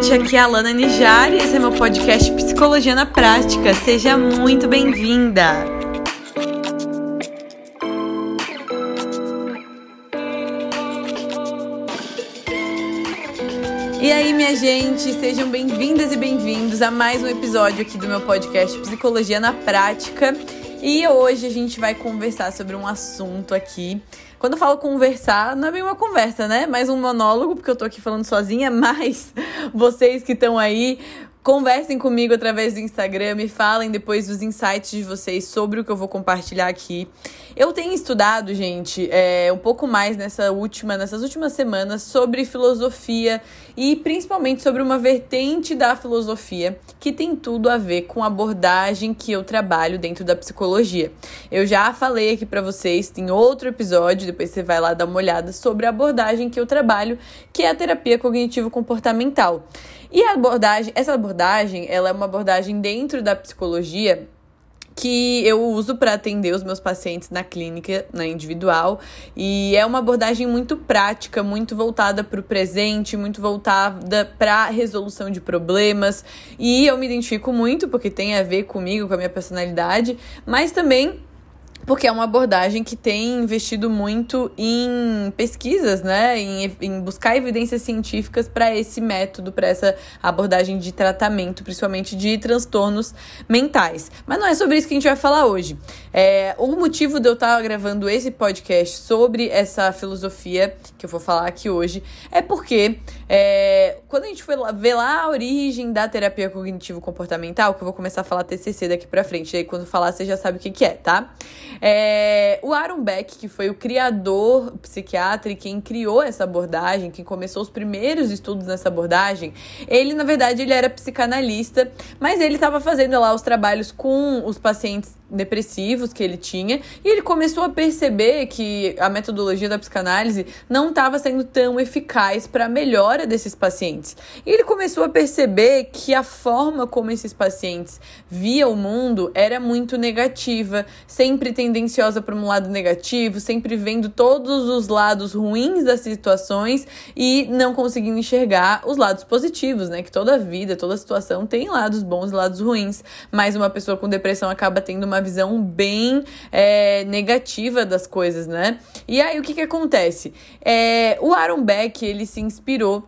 gente, aqui é a Lana Nijar e esse é meu podcast Psicologia na Prática. Seja muito bem-vinda! E aí, minha gente, sejam bem-vindas e bem-vindos a mais um episódio aqui do meu podcast Psicologia na Prática. E hoje a gente vai conversar sobre um assunto aqui quando eu falo conversar, não é bem uma conversa, né? Mais um monólogo, porque eu tô aqui falando sozinha, mas vocês que estão aí Conversem comigo através do Instagram, me falem depois dos insights de vocês sobre o que eu vou compartilhar aqui. Eu tenho estudado, gente, é, um pouco mais nessa última, nessas últimas semanas sobre filosofia e principalmente sobre uma vertente da filosofia que tem tudo a ver com a abordagem que eu trabalho dentro da psicologia. Eu já falei aqui para vocês, tem outro episódio, depois você vai lá dar uma olhada sobre a abordagem que eu trabalho, que é a terapia cognitivo comportamental. E a abordagem, essa abordagem, ela é uma abordagem dentro da psicologia que eu uso para atender os meus pacientes na clínica, na individual, e é uma abordagem muito prática, muito voltada para o presente, muito voltada para resolução de problemas, e eu me identifico muito porque tem a ver comigo, com a minha personalidade, mas também porque é uma abordagem que tem investido muito em pesquisas, né? Em, em buscar evidências científicas para esse método, para essa abordagem de tratamento, principalmente de transtornos mentais. Mas não é sobre isso que a gente vai falar hoje. É, o motivo de eu estar gravando esse podcast sobre essa filosofia que eu vou falar aqui hoje é porque é, quando a gente foi lá, ver lá a origem da terapia cognitivo-comportamental, que eu vou começar a falar TCC daqui pra frente, aí quando falar você já sabe o que, que é, tá? É, o Aaron Beck, que foi o criador psiquiatra e quem criou essa abordagem, quem começou os primeiros estudos nessa abordagem, ele, na verdade, ele era psicanalista, mas ele estava fazendo lá os trabalhos com os pacientes depressivos que ele tinha, e ele começou a perceber que a metodologia da psicanálise não estava sendo tão eficaz para a melhora desses pacientes. E ele começou a perceber que a forma como esses pacientes via o mundo era muito negativa, sempre tendenciosa para um lado negativo, sempre vendo todos os lados ruins das situações e não conseguindo enxergar os lados positivos, né? Que toda vida, toda situação tem lados bons e lados ruins, mas uma pessoa com depressão acaba tendo uma visão bem é, negativa das coisas, né? E aí o que que acontece? É, o Aaron Beck ele se inspirou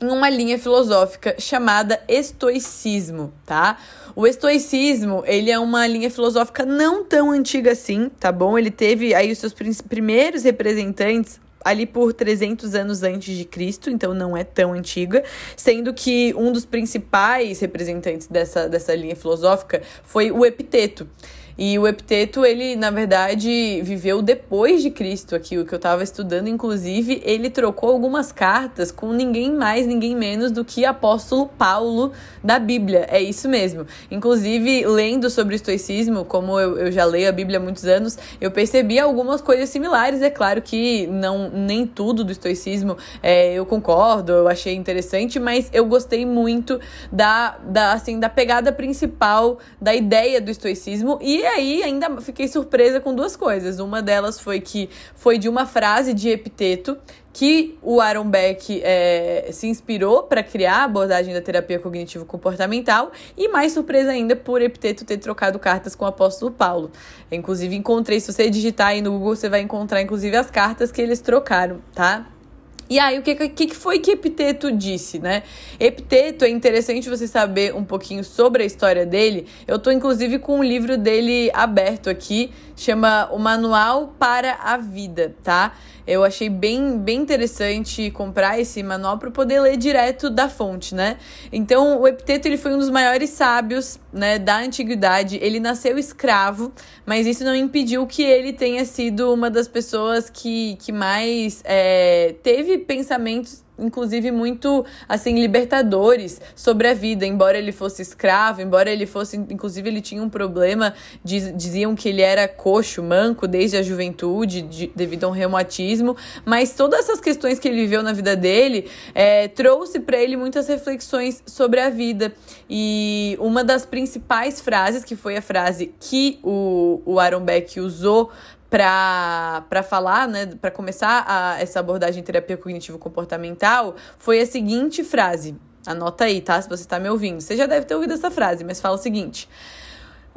em uma linha filosófica chamada estoicismo, tá? O estoicismo, ele é uma linha filosófica não tão antiga assim, tá bom? Ele teve aí os seus primeiros representantes ali por 300 anos antes de Cristo, então não é tão antiga, sendo que um dos principais representantes dessa, dessa linha filosófica foi o Epiteto. E o Epiteto, ele, na verdade, viveu depois de Cristo aqui, o que eu estava estudando, inclusive, ele trocou algumas cartas com ninguém mais, ninguém menos do que apóstolo Paulo da Bíblia. É isso mesmo. Inclusive, lendo sobre o estoicismo, como eu, eu já leio a Bíblia há muitos anos, eu percebi algumas coisas similares. É claro que não nem tudo do estoicismo é, eu concordo, eu achei interessante, mas eu gostei muito da, da, assim, da pegada principal da ideia do estoicismo e aí ainda fiquei surpresa com duas coisas. Uma delas foi que foi de uma frase de Epiteto que o Aaron Beck é, se inspirou para criar a abordagem da terapia cognitivo-comportamental e mais surpresa ainda por Epiteto ter trocado cartas com o apóstolo Paulo. inclusive encontrei, se você digitar aí no Google, você vai encontrar inclusive as cartas que eles trocaram, tá? E aí, o que, que, foi que Epiteto disse, né? Epiteto, é interessante você saber um pouquinho sobre a história dele. Eu tô, inclusive, com um livro dele aberto aqui, chama O Manual para a Vida, tá? Eu achei bem, bem interessante comprar esse manual para poder ler direto da fonte, né? Então, o Epiteto ele foi um dos maiores sábios, né, da antiguidade. Ele nasceu escravo, mas isso não impediu que ele tenha sido uma das pessoas que, que mais é, teve pensamentos inclusive muito assim libertadores sobre a vida, embora ele fosse escravo, embora ele fosse, inclusive ele tinha um problema, diz, diziam que ele era coxo, manco desde a juventude, de, devido a um reumatismo, mas todas essas questões que ele viveu na vida dele é, trouxe para ele muitas reflexões sobre a vida. E uma das principais frases que foi a frase que o, o Aaron Beck usou para falar, né, para começar a, essa abordagem terapia cognitivo-comportamental, foi a seguinte frase: Anota aí, tá? Se você está me ouvindo. Você já deve ter ouvido essa frase, mas fala o seguinte: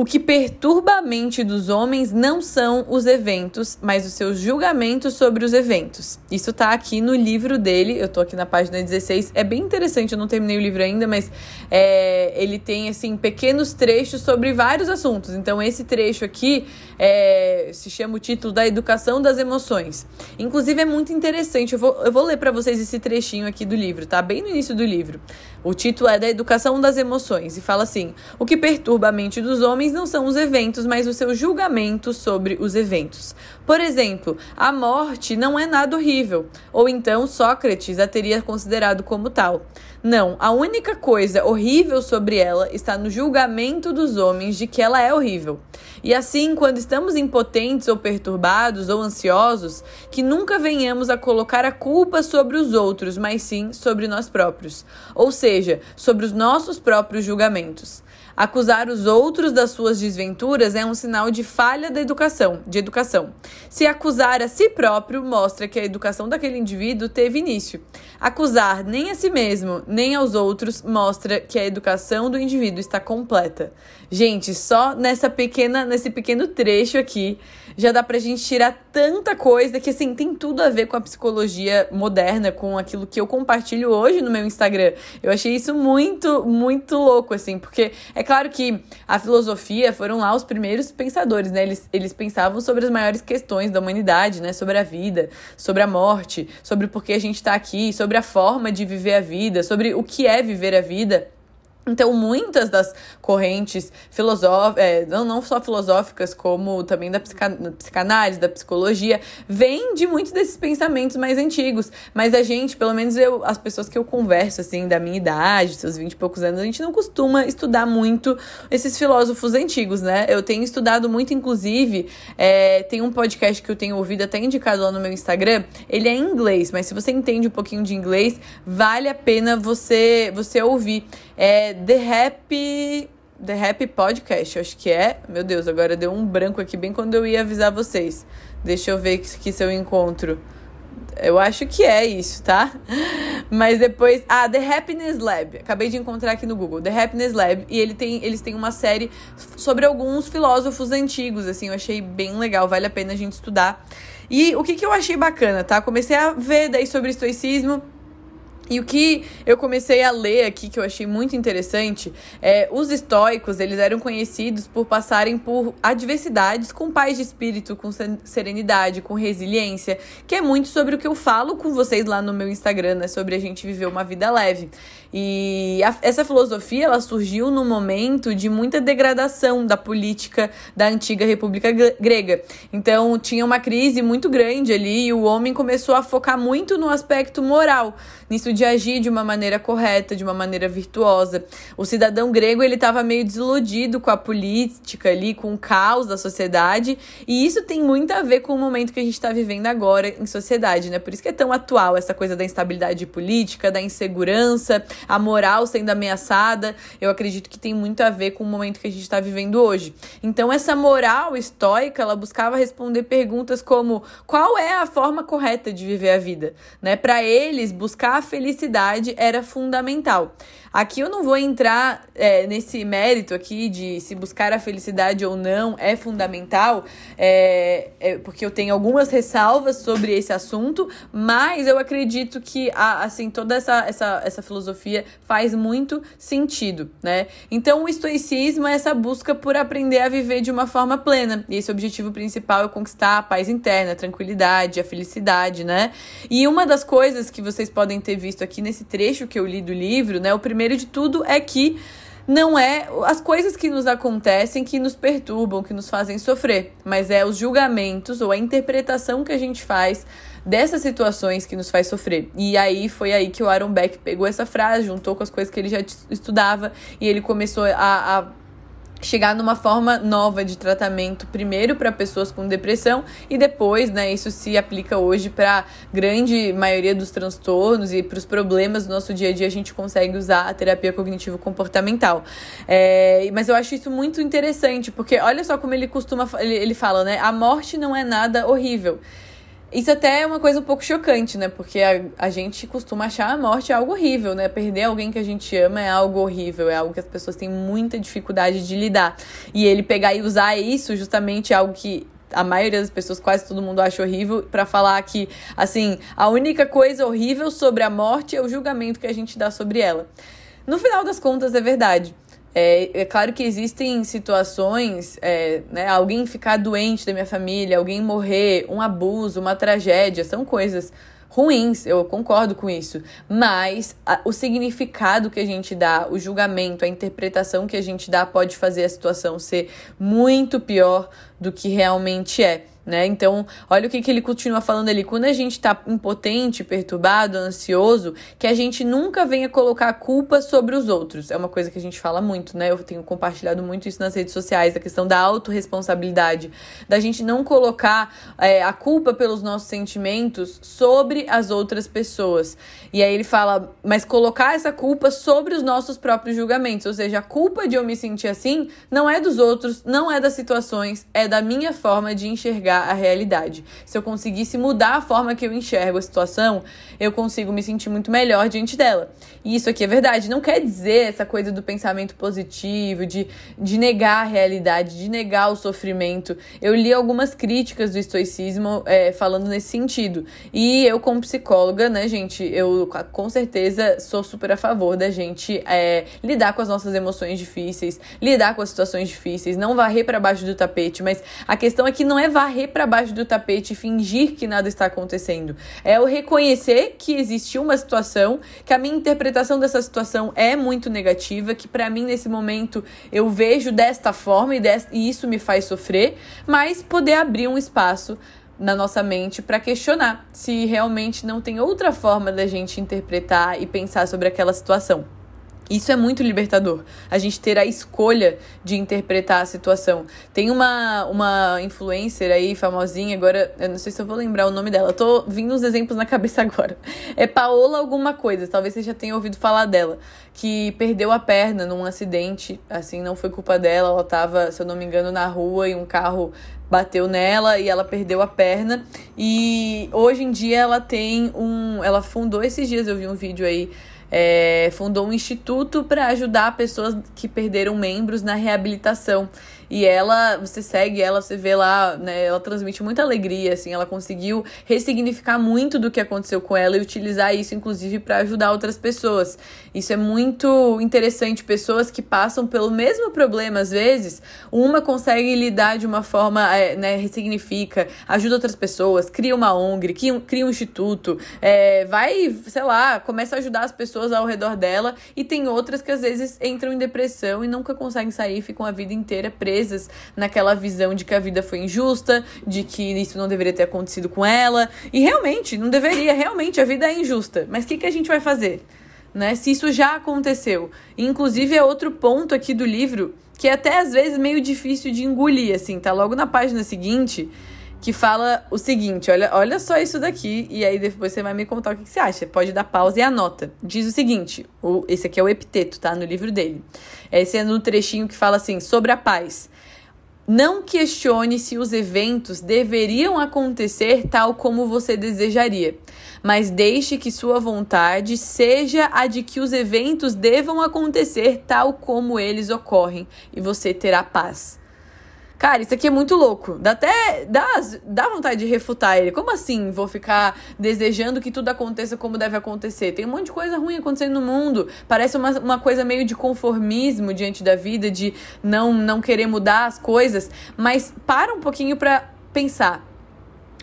o que perturba a mente dos homens não são os eventos, mas os seus julgamentos sobre os eventos. Isso tá aqui no livro dele, eu tô aqui na página 16. É bem interessante, eu não terminei o livro ainda, mas é, ele tem, assim, pequenos trechos sobre vários assuntos. Então, esse trecho aqui é, se chama o título da Educação das Emoções. Inclusive, é muito interessante. Eu vou, eu vou ler para vocês esse trechinho aqui do livro, tá? Bem no início do livro. O título é da Educação das Emoções e fala assim: O que perturba a mente dos homens não são os eventos, mas o seu julgamento sobre os eventos. Por exemplo, a morte não é nada horrível, ou então Sócrates a teria considerado como tal. Não, a única coisa horrível sobre ela está no julgamento dos homens de que ela é horrível. E assim, quando estamos impotentes ou perturbados ou ansiosos, que nunca venhamos a colocar a culpa sobre os outros, mas sim sobre nós próprios, ou seja, sobre os nossos próprios julgamentos. Acusar os outros das suas desventuras é um sinal de falha da educação, de educação. Se acusar a si próprio mostra que a educação daquele indivíduo teve início. Acusar nem a si mesmo, nem aos outros mostra que a educação do indivíduo está completa. Gente, só nessa pequena, nesse pequeno trecho aqui, já dá pra gente tirar tanta coisa que assim tem tudo a ver com a psicologia moderna, com aquilo que eu compartilho hoje no meu Instagram. Eu achei isso muito, muito louco assim, porque é claro que a filosofia foram lá os primeiros pensadores, né? Eles, eles pensavam sobre as maiores questões da humanidade, né? Sobre a vida, sobre a morte, sobre por que a gente tá aqui, sobre a forma de viver a vida, sobre o que é viver a vida. Então, muitas das correntes filosóficas, é, não, não só filosóficas, como também da psicanálise, da psicologia, vêm de muitos desses pensamentos mais antigos. Mas a gente, pelo menos eu, as pessoas que eu converso, assim, da minha idade, seus 20 e poucos anos, a gente não costuma estudar muito esses filósofos antigos, né? Eu tenho estudado muito, inclusive, é, tem um podcast que eu tenho ouvido, até indicado lá no meu Instagram, ele é em inglês, mas se você entende um pouquinho de inglês, vale a pena você, você ouvir. É The Happy. The Happy Podcast, acho que é. Meu Deus, agora deu um branco aqui bem quando eu ia avisar vocês. Deixa eu ver aqui se eu encontro. Eu acho que é isso, tá? Mas depois. Ah, The Happiness Lab. Acabei de encontrar aqui no Google. The Happiness Lab. E ele tem, eles têm uma série sobre alguns filósofos antigos, assim. Eu achei bem legal. Vale a pena a gente estudar. E o que, que eu achei bacana, tá? Comecei a ver daí sobre estoicismo. E o que eu comecei a ler aqui, que eu achei muito interessante, é os estoicos, eles eram conhecidos por passarem por adversidades com paz de espírito, com serenidade, com resiliência, que é muito sobre o que eu falo com vocês lá no meu Instagram, né, sobre a gente viver uma vida leve. E a, essa filosofia, ela surgiu num momento de muita degradação da política da antiga República Grega. Então, tinha uma crise muito grande ali e o homem começou a focar muito no aspecto moral, nisso de agir de uma maneira correta, de uma maneira virtuosa. O cidadão grego ele estava meio desiludido com a política ali, com o caos da sociedade, e isso tem muito a ver com o momento que a gente está vivendo agora em sociedade, né? Por isso que é tão atual essa coisa da instabilidade política, da insegurança, a moral sendo ameaçada. Eu acredito que tem muito a ver com o momento que a gente está vivendo hoje. Então essa moral estoica, ela buscava responder perguntas como qual é a forma correta de viver a vida, né? Para eles buscar a felicidade era fundamental. Aqui eu não vou entrar é, nesse mérito aqui de se buscar a felicidade ou não é fundamental, é, é, porque eu tenho algumas ressalvas sobre esse assunto, mas eu acredito que a, assim toda essa, essa, essa filosofia faz muito sentido, né? Então o estoicismo é essa busca por aprender a viver de uma forma plena. E esse objetivo principal é conquistar a paz interna, a tranquilidade, a felicidade, né? E uma das coisas que vocês podem ter visto aqui nesse trecho que eu li do livro, né? O primeiro de tudo é que não é as coisas que nos acontecem que nos perturbam, que nos fazem sofrer, mas é os julgamentos ou a interpretação que a gente faz dessas situações que nos faz sofrer. E aí foi aí que o Aaron Beck pegou essa frase, juntou com as coisas que ele já estudava e ele começou a, a chegar numa forma nova de tratamento, primeiro para pessoas com depressão e depois, né, isso se aplica hoje para grande maioria dos transtornos e para os problemas do nosso dia a dia a gente consegue usar a terapia cognitivo comportamental. É, mas eu acho isso muito interessante porque olha só como ele costuma ele, ele fala, né, a morte não é nada horrível Isso até é uma coisa um pouco chocante, né? Porque a, a gente costuma achar a morte algo horrível, né? Perder alguém que a gente ama é algo horrível, é algo que as pessoas têm muita dificuldade de lidar. E ele pegar e usar isso justamente é algo que a maioria das pessoas, quase todo mundo acha horrível, para falar que, assim, a única coisa horrível sobre a morte é o julgamento que a gente dá sobre ela. No final das contas, é verdade. É, é claro que existem situações, é, né, alguém ficar doente da minha família, alguém morrer, um abuso, uma tragédia, são coisas ruins, eu concordo com isso. Mas a, o significado que a gente dá, o julgamento, a interpretação que a gente dá pode fazer a situação ser muito pior do que realmente é né? Então, olha o que, que ele continua falando ali. Quando a gente está impotente, perturbado, ansioso, que a gente nunca venha colocar a culpa sobre os outros. É uma coisa que a gente fala muito, né? Eu tenho compartilhado muito isso nas redes sociais, a questão da autorresponsabilidade, da gente não colocar é, a culpa pelos nossos sentimentos sobre as outras pessoas. E aí ele fala, mas colocar essa culpa sobre os nossos próprios julgamentos. Ou seja, a culpa de eu me sentir assim não é dos outros, não é das situações, é da minha forma de enxergar a realidade. Se eu conseguisse mudar a forma que eu enxergo a situação, eu consigo me sentir muito melhor diante dela. E isso aqui é verdade. Não quer dizer essa coisa do pensamento positivo, de, de negar a realidade, de negar o sofrimento. Eu li algumas críticas do estoicismo é, falando nesse sentido. E eu, como psicóloga, né, gente, eu com certeza sou super a favor da gente é, lidar com as nossas emoções difíceis, lidar com as situações difíceis, não varrer para baixo do tapete, mas a questão é que não é varrer para baixo do tapete e fingir que nada está acontecendo. É o reconhecer que existiu uma situação, que a minha interpretação dessa situação é muito negativa, que para mim nesse momento eu vejo desta forma e, desta, e isso me faz sofrer, mas poder abrir um espaço na nossa mente para questionar se realmente não tem outra forma da gente interpretar e pensar sobre aquela situação. Isso é muito libertador. A gente ter a escolha de interpretar a situação. Tem uma, uma influencer aí, famosinha, agora, eu não sei se eu vou lembrar o nome dela. Eu tô vindo uns exemplos na cabeça agora. É Paola alguma coisa, talvez você já tenha ouvido falar dela. Que perdeu a perna num acidente. Assim, não foi culpa dela. Ela tava, se eu não me engano, na rua e um carro bateu nela e ela perdeu a perna. E hoje em dia ela tem um. Ela fundou esses dias, eu vi um vídeo aí é, fundou um instituto para ajudar pessoas que perderam membros na reabilitação. E ela, você segue ela, você vê lá, né, ela transmite muita alegria, assim, ela conseguiu ressignificar muito do que aconteceu com ela e utilizar isso, inclusive, para ajudar outras pessoas. Isso é muito interessante. Pessoas que passam pelo mesmo problema, às vezes, uma consegue lidar de uma forma, é, né, ressignifica, ajuda outras pessoas, cria uma ONG, cria um, cria um instituto, é, vai, sei lá, começa a ajudar as pessoas ao redor dela, e tem outras que às vezes entram em depressão e nunca conseguem sair, ficam a vida inteira presas presas naquela visão de que a vida foi injusta, de que isso não deveria ter acontecido com ela. E realmente, não deveria, realmente, a vida é injusta. Mas o que, que a gente vai fazer? Né? Se isso já aconteceu. Inclusive, é outro ponto aqui do livro que é até às vezes meio difícil de engolir, assim, tá logo na página seguinte que fala o seguinte: olha, olha só isso daqui, e aí depois você vai me contar o que, que você acha. Pode dar pausa e anota. Diz o seguinte: o, esse aqui é o epiteto, tá? No livro dele. Esse é no trechinho que fala assim: sobre a paz. Não questione se os eventos deveriam acontecer tal como você desejaria, mas deixe que sua vontade seja a de que os eventos devam acontecer tal como eles ocorrem e você terá paz. Cara, isso aqui é muito louco. Dá até. Dá, dá vontade de refutar ele. Como assim vou ficar desejando que tudo aconteça como deve acontecer? Tem um monte de coisa ruim acontecendo no mundo. Parece uma, uma coisa meio de conformismo diante da vida, de não, não querer mudar as coisas. Mas para um pouquinho pra pensar.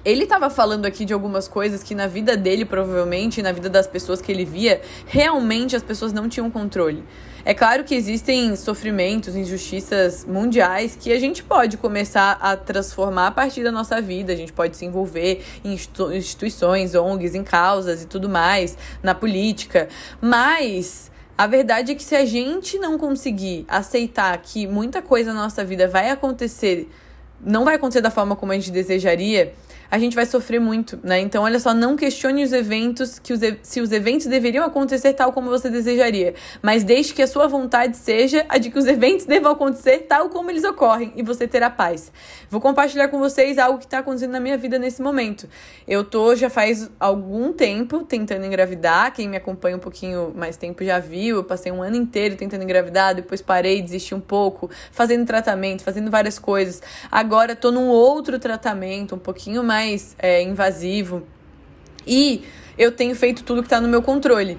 Ele estava falando aqui de algumas coisas que na vida dele, provavelmente, na vida das pessoas que ele via, realmente as pessoas não tinham controle. É claro que existem sofrimentos, injustiças mundiais que a gente pode começar a transformar a partir da nossa vida. A gente pode se envolver em instituições, ONGs, em causas e tudo mais, na política. Mas. A verdade é que se a gente não conseguir aceitar que muita coisa na nossa vida vai acontecer, não vai acontecer da forma como a gente desejaria, a gente vai sofrer muito, né? Então, olha só, não questione os eventos, que os, se os eventos deveriam acontecer tal como você desejaria, mas deixe que a sua vontade seja a de que os eventos devam acontecer tal como eles ocorrem e você terá paz. Vou compartilhar com vocês algo que está acontecendo na minha vida nesse momento. Eu tô já faz algum tempo tentando engravidar, quem me acompanha um pouquinho mais tempo já viu, eu passei um ano inteiro tentando engravidar, depois parei, desisti um pouco, fazendo tratamento, fazendo várias coisas. Agora tô num outro tratamento, um pouquinho mais mais é, invasivo. E eu tenho feito tudo que está no meu controle.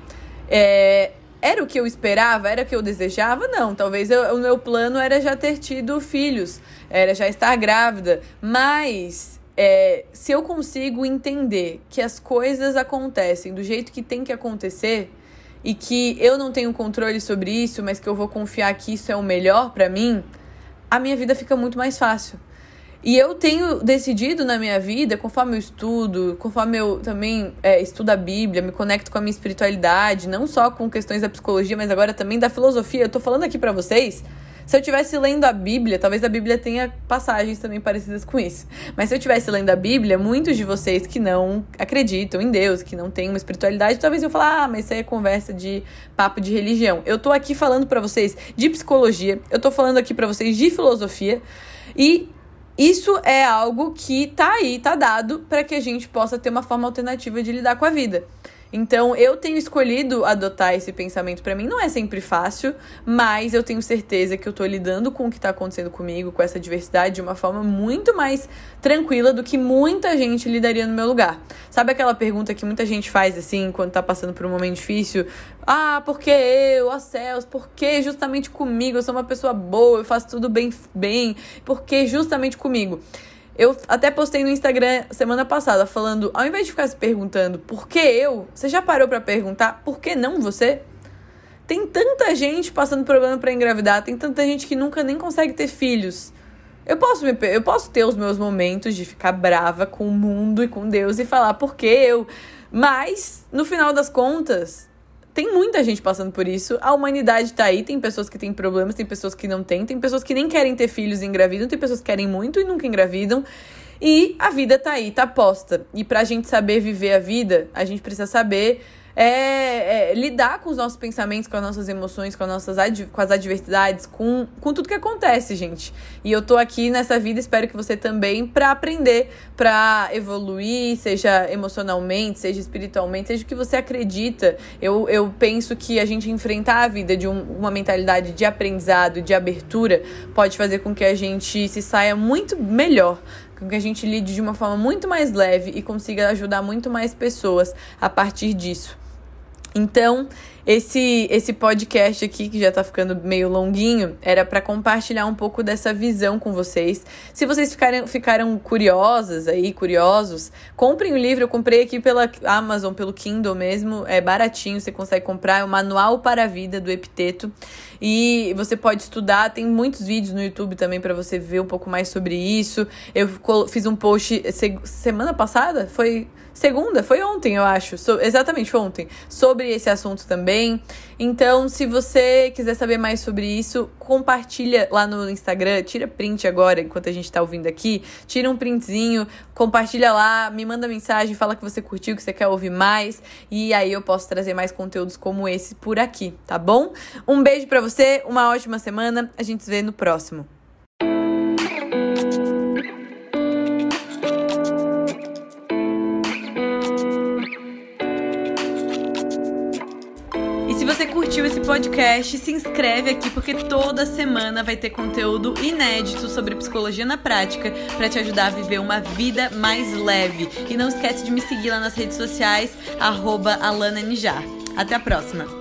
É, era o que eu esperava? Era o que eu desejava? Não. Talvez eu, o meu plano era já ter tido filhos, era já estar grávida. Mas é, se eu consigo entender que as coisas acontecem do jeito que tem que acontecer e que eu não tenho controle sobre isso, mas que eu vou confiar que isso é o melhor para mim, a minha vida fica muito mais fácil. E eu tenho decidido na minha vida, conforme eu estudo, conforme eu também é, estudo a Bíblia, me conecto com a minha espiritualidade, não só com questões da psicologia, mas agora também da filosofia. Eu tô falando aqui para vocês. Se eu tivesse lendo a Bíblia, talvez a Bíblia tenha passagens também parecidas com isso. Mas se eu tivesse lendo a Bíblia, muitos de vocês que não acreditam em Deus, que não têm uma espiritualidade, talvez eu falar: "Ah, mas isso aí é conversa de papo de religião". Eu tô aqui falando para vocês de psicologia, eu tô falando aqui para vocês de filosofia e isso é algo que tá aí, tá dado para que a gente possa ter uma forma alternativa de lidar com a vida. Então, eu tenho escolhido adotar esse pensamento para mim. Não é sempre fácil, mas eu tenho certeza que eu tô lidando com o que tá acontecendo comigo, com essa diversidade, de uma forma muito mais tranquila do que muita gente lidaria no meu lugar. Sabe aquela pergunta que muita gente faz assim, quando tá passando por um momento difícil? Ah, por que eu, ó céus, por que justamente comigo? Eu sou uma pessoa boa, eu faço tudo bem, bem, por que justamente comigo? Eu até postei no Instagram semana passada falando, ao invés de ficar se perguntando por que eu, você já parou para perguntar por que não você? Tem tanta gente passando problema para engravidar, tem tanta gente que nunca nem consegue ter filhos. Eu posso, me, eu posso ter os meus momentos de ficar brava com o mundo e com Deus e falar por que eu. Mas, no final das contas, tem muita gente passando por isso. A humanidade tá aí, tem pessoas que têm problemas, tem pessoas que não têm, tem pessoas que nem querem ter filhos e engravidam, tem pessoas que querem muito e nunca engravidam. E a vida tá aí, tá posta. E pra gente saber viver a vida, a gente precisa saber é, é, lidar com os nossos pensamentos, com as nossas emoções, com as nossas com as adversidades, com, com tudo que acontece, gente. E eu tô aqui nessa vida, espero que você também, para aprender, para evoluir, seja emocionalmente, seja espiritualmente, seja o que você acredita. Eu, eu penso que a gente enfrentar a vida de um, uma mentalidade de aprendizado, de abertura, pode fazer com que a gente se saia muito melhor com que a gente lide de uma forma muito mais leve e consiga ajudar muito mais pessoas a partir disso. Então, esse esse podcast aqui, que já tá ficando meio longuinho, era para compartilhar um pouco dessa visão com vocês. Se vocês ficarem, ficaram curiosas aí, curiosos, comprem o livro. Eu comprei aqui pela Amazon, pelo Kindle mesmo. É baratinho, você consegue comprar. É o Manual para a Vida do Epiteto. E você pode estudar, tem muitos vídeos no YouTube também para você ver um pouco mais sobre isso. Eu fiz um post semana passada, foi segunda, foi ontem, eu acho. So, exatamente, foi ontem. Sobre esse assunto também. Então, se você quiser saber mais sobre isso, compartilha lá no Instagram. Tira print agora, enquanto a gente tá ouvindo aqui. Tira um printzinho, compartilha lá, me manda mensagem, fala que você curtiu, que você quer ouvir mais. E aí eu posso trazer mais conteúdos como esse por aqui, tá bom? Um beijo para você, uma ótima semana. A gente se vê no próximo. Podcast, se inscreve aqui porque toda semana vai ter conteúdo inédito sobre psicologia na prática para te ajudar a viver uma vida mais leve. E não esquece de me seguir lá nas redes sociais, arroba Até a próxima!